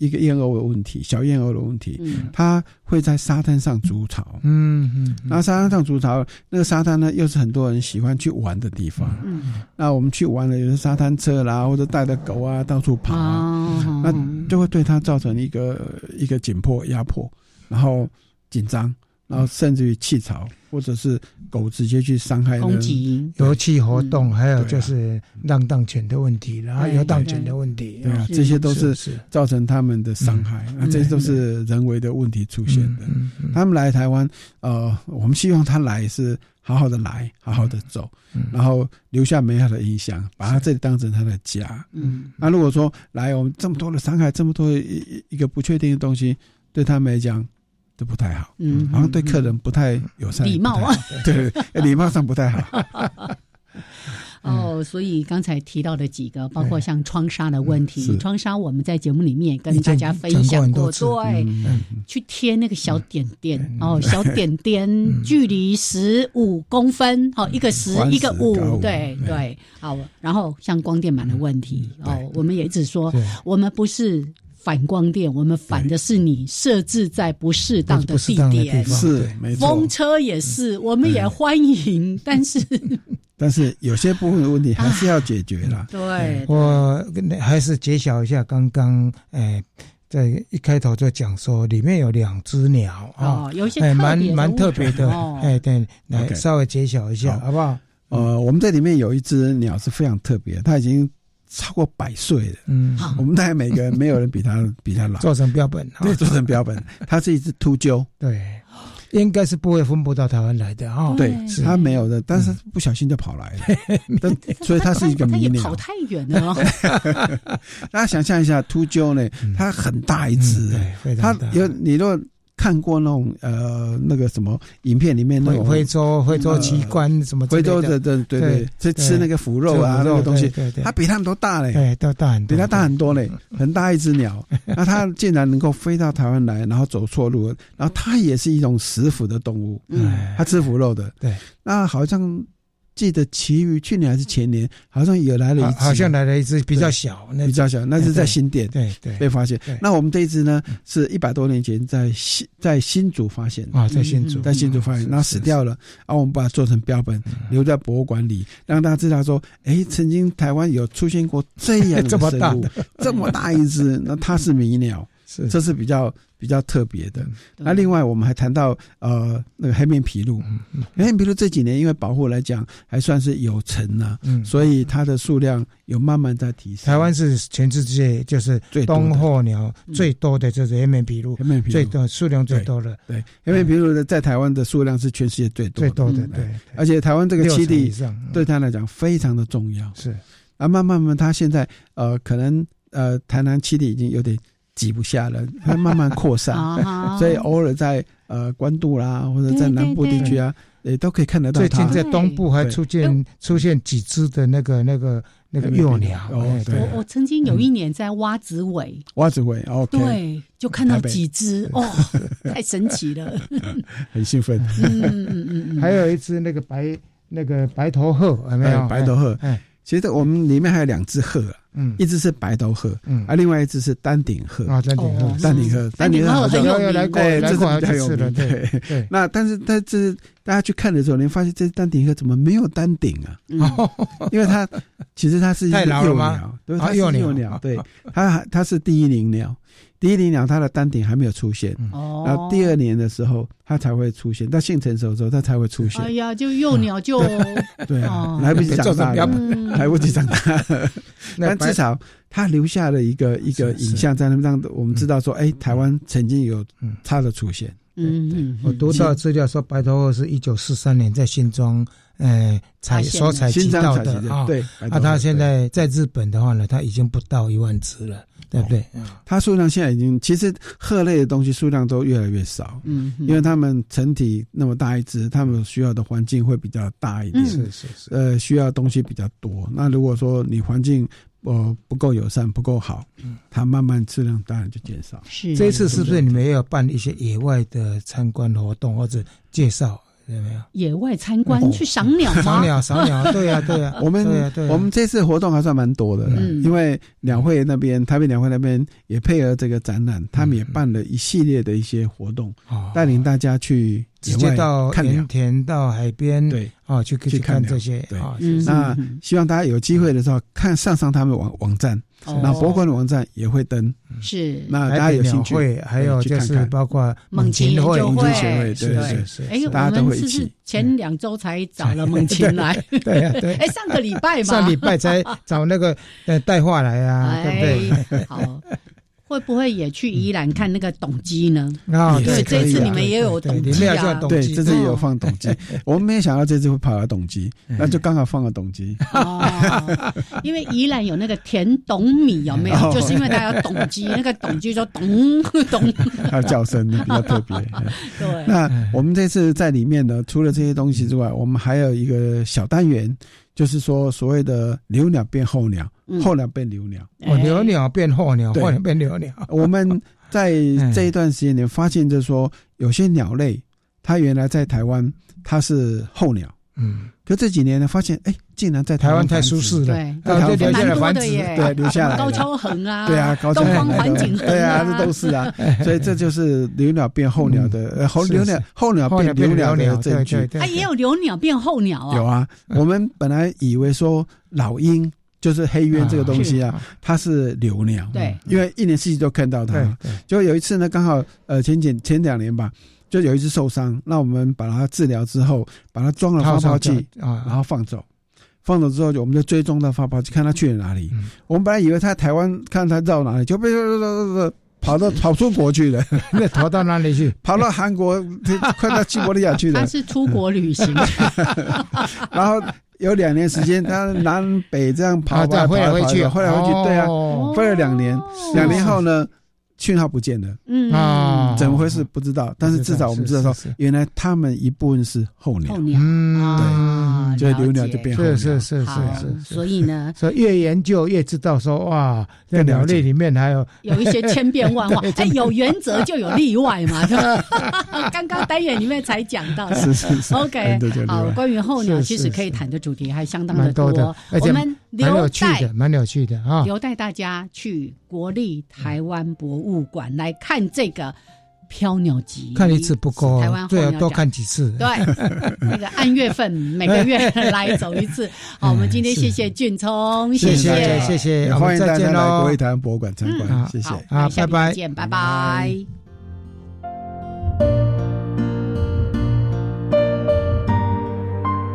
一个燕鸥的问题，小燕鸥的问题，它会在沙滩上筑巢。嗯嗯，那沙滩上筑巢，那个沙滩呢，又是很多人喜欢去玩的地方。嗯，那我们去玩了，有沙滩车啦，或者带着狗啊到处跑啊，那就会对它造成一个一个紧迫压迫，然后紧张。然后甚至于弃巢，或者是狗直接去伤害人，游憩活动，还有就是浪荡犬的问题，然后游荡犬的问题，对啊，这些都是造成他们的伤害，那这些都是人为的问题出现的。他们来台湾，呃，我们希望他来是好好的来，好好的走，然后留下美好的印象，把他这里当成他的家。嗯，那如果说来我们这么多的伤害，这么多一一个不确定的东西，对他们来讲。都不太好，嗯，好像对客人不太友善，礼貌啊，对，礼貌上不太好。哦，所以刚才提到的几个，包括像窗纱的问题，窗纱我们在节目里面跟大家分享过，对，去贴那个小点点，哦，小点点 距离十五公分，哦，一个十，一个五，对对，好，然后像光电板的问题，哦，我们也一直说，我们不是。反光电，我们反的是你设置在不适当的地点，是没错。风车也是，我们也欢迎，但是 但是有些部分的问题还是要解决了。对，我还是揭晓一下刚刚诶，在一开头就讲说，里面有两只鸟啊，有些蛮蛮特别的，哎，对，来稍微揭晓一下好。不好？呃，我们这里面有一只鸟是非常特别，它已经。超过百岁的，嗯，我们大概每个人没有人比他 比他老。做成标本，对，做成标本。它是一只秃鹫，对，应该是不会分布到台湾来的哈。对，它没有的，但是不小心就跑来了，所以它是一个迷鸟。跑太远了。大家想象一下，秃鹫呢，它很大一只，它有你若。看过那种呃那个什么影片里面那种非洲非洲奇观什么非洲的。对对对，吃吃那个腐肉啊那个东西，它比他们都大嘞，对，都大很多，比它大很多嘞，很大一只鸟，那它竟然能够飞到台湾来，然后走错路，然后它也是一种食腐的动物，嗯，它吃腐肉的，对，那好像。记得其余去年还是前年，好像有来了一只，好像来了一只比较小，比较小，那是在新店对对被发现。那我们这一只呢，是一百多年前在新在新竹发现啊，在新竹。在新竹发现，然后死掉了，然后我们把它做成标本，留在博物馆里，让大家知道说，哎，曾经台湾有出现过这样 这么大这么大一只，那它是迷鸟，是。这是比较。比较特别的，那另外我们还谈到呃那个黑面琵鹭，黑面琵鹭这几年因为保护来讲还算是有成呢，所以它的数量有慢慢在提升。台湾是全世界就是东候鸟最多的就是黑面琵鹭，黑面琵鹭。最多数量最多的，对黑面琵鹭的在台湾的数量是全世界最多最多的，对，而且台湾这个栖地对它来讲非常的重要，是。啊，慢慢慢它现在呃可能呃台南栖地已经有点。挤不下了，它慢慢扩散，所以偶尔在呃关渡啦，或者在南部地区啊，也都可以看得到。最近在东部还出现出现几只的那个那个那个幼鸟。我我曾经有一年在蛙子尾，蛙子尾哦，对，就看到几只哦，太神奇了，很兴奋。嗯嗯嗯，还有一只那个白那个白头鹤，有没有？白头鹤，哎。其实我们里面还有两只鹤，嗯，一只是白头鹤，嗯，而另外一只是丹顶鹤。啊，丹顶鹤，丹顶鹤，丹顶鹤很有名，哎，这是比较有名，对对。那但是但是大家去看的时候，你发现这丹顶鹤怎么没有丹顶啊？因为它其实它是一个幼鸟，对，它是幼鸟，对，它它是第一灵鸟。第一年鸟它的丹顶还没有出现，然后第二年的时候它才会出现，到性成熟之后它才会出现。哎呀，就幼鸟就 对啊，来不及长大，来不及长大。但至少它留下了一个一个影像，在那让我们知道说，哎，台湾曾经有它的出现。嗯嗯，我读到资料说，白头鹤是一九四三年在新庄。呃，采所采集到的啊，对，那它现在在日本的话呢，它已经不到一万只了，对不对？它数量现在已经，其实鹤类的东西数量都越来越少，嗯，因为它们成体那么大一只，它们需要的环境会比较大一点，是是是，呃，需要东西比较多。那如果说你环境呃不够友善、不够好，嗯，它慢慢质量当然就减少。是，这一次是不是你们要办一些野外的参观活动或者介绍？有没有野外参观去赏鸟吗？赏鸟，赏鸟，对呀，对呀。我们我们这次活动还算蛮多的，嗯因为两会那边，台北两会那边也配合这个展览，他们也办了一系列的一些活动，带领大家去。直接到盐田、到海边，对，啊，去去看这些。对，那希望大家有机会的时候看上上他们网网站，那博物馆的网站也会登。是，那大家有兴趣，还有就是包括猛禽会、猛禽协会，对对对。哎，大家都会一起。前两周才找了猛禽来，对 对。哎，上个礼拜嘛，上礼拜才找那个呃带话来啊，对不对？好。会不会也去宜兰看那个董鸡呢？啊，对，这次你们也有董鸡啊？对，这次也有放董鸡。我们没有想到这次会跑到董鸡，那就刚好放了董鸡。哦，因为宜兰有那个甜董米，有没有？就是因为它有董鸡，那个董鸡说董 董，它的叫声比较特别。对。那我们这次在里面呢，除了这些东西之外，我们还有一个小单元。就是说，所谓的留鸟变候鸟，候鸟变留鸟，哦，留鸟变候鸟，候鸟变留鸟。我们在 这一段时间里发现，就是说，有些鸟类，它原来在台湾，它是候鸟，嗯。可这几年呢，发现哎，竟然在台湾太舒适了，对，留下来繁殖，对，留下来高跷横啊，对啊，高跷横，东方环境。对啊，这都是啊，所以这就是留鸟变候鸟的，呃，候留鸟候鸟变留鸟的证据。它也有留鸟变候鸟啊，有啊。我们本来以为说老鹰就是黑鸢这个东西啊，它是留鸟，对，因为一年四季都看到它。就有一次呢，刚好呃前前前两年吧。就有一只受伤，那我们把它治疗之后，把它装了发泡器啊，然后放走，放走之后，我们就追踪到发泡器，看它去了哪里。我们本来以为它台湾，看它绕哪里，就被 跑到跑出国去了。那逃到哪里去？跑到韩国，快到西伯利亚去了。他是出国旅行。然后有两年时间，他南北这样跑，跑来回去，回来回去，对啊，飞了两年。两年后呢？讯号不见了，嗯。啊，怎么回事？不知道，但是至少我们知道说，原来他们一部分是候鸟，候鸟，嗯，对，就留鸟就变是是是是是，所以呢，所以越研究越知道说哇，在鸟类里面还有有一些千变万化，哎，有原则就有例外嘛，刚刚单元里面才讲到，是是是，OK，好，关于候鸟其实可以谈的主题还相当的。多，我们留待蛮有趣的啊，留带大家去国立台湾博物。物馆来看这个飘鸟集，看一次不够，台湾对，多看几次。对，那个按月份，每个月来走一次。好，我们今天谢谢俊聪，谢谢谢谢，欢迎大家来国立台湾博物馆参观，谢谢，好，拜拜，见，拜拜。